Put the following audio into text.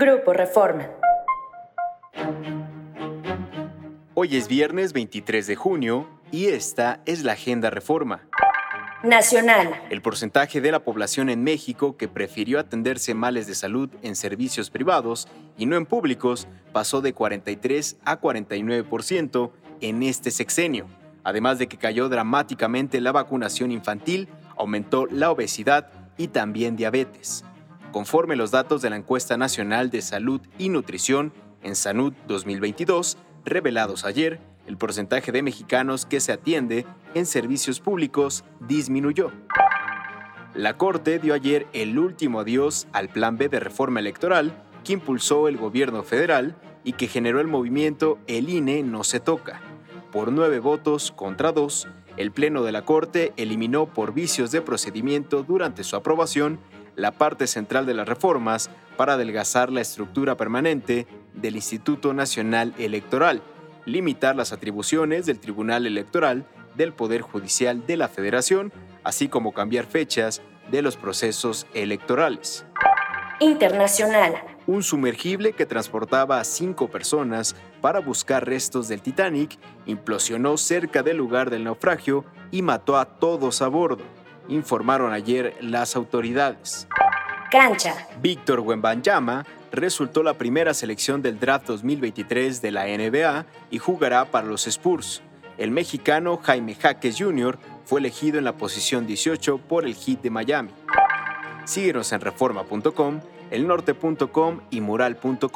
Grupo Reforma. Hoy es viernes 23 de junio y esta es la Agenda Reforma. Nacional. El porcentaje de la población en México que prefirió atenderse males de salud en servicios privados y no en públicos pasó de 43 a 49% en este sexenio. Además de que cayó dramáticamente la vacunación infantil, aumentó la obesidad y también diabetes. Conforme los datos de la encuesta nacional de salud y nutrición en Sanud 2022, revelados ayer, el porcentaje de mexicanos que se atiende en servicios públicos disminuyó. La Corte dio ayer el último adiós al Plan B de reforma electoral que impulsó el gobierno federal y que generó el movimiento El INE no se toca. Por nueve votos contra dos, el Pleno de la Corte eliminó por vicios de procedimiento durante su aprobación la parte central de las reformas para adelgazar la estructura permanente del Instituto Nacional Electoral, limitar las atribuciones del Tribunal Electoral del Poder Judicial de la Federación, así como cambiar fechas de los procesos electorales. Internacional. Un sumergible que transportaba a cinco personas para buscar restos del Titanic implosionó cerca del lugar del naufragio y mató a todos a bordo, informaron ayer las autoridades. Cancha. Víctor Wembanyama resultó la primera selección del draft 2023 de la NBA y jugará para los Spurs. El mexicano Jaime Jaques Jr. fue elegido en la posición 18 por el Heat de Miami. Síguenos en reforma.com, elnorte.com y mural.com.mx.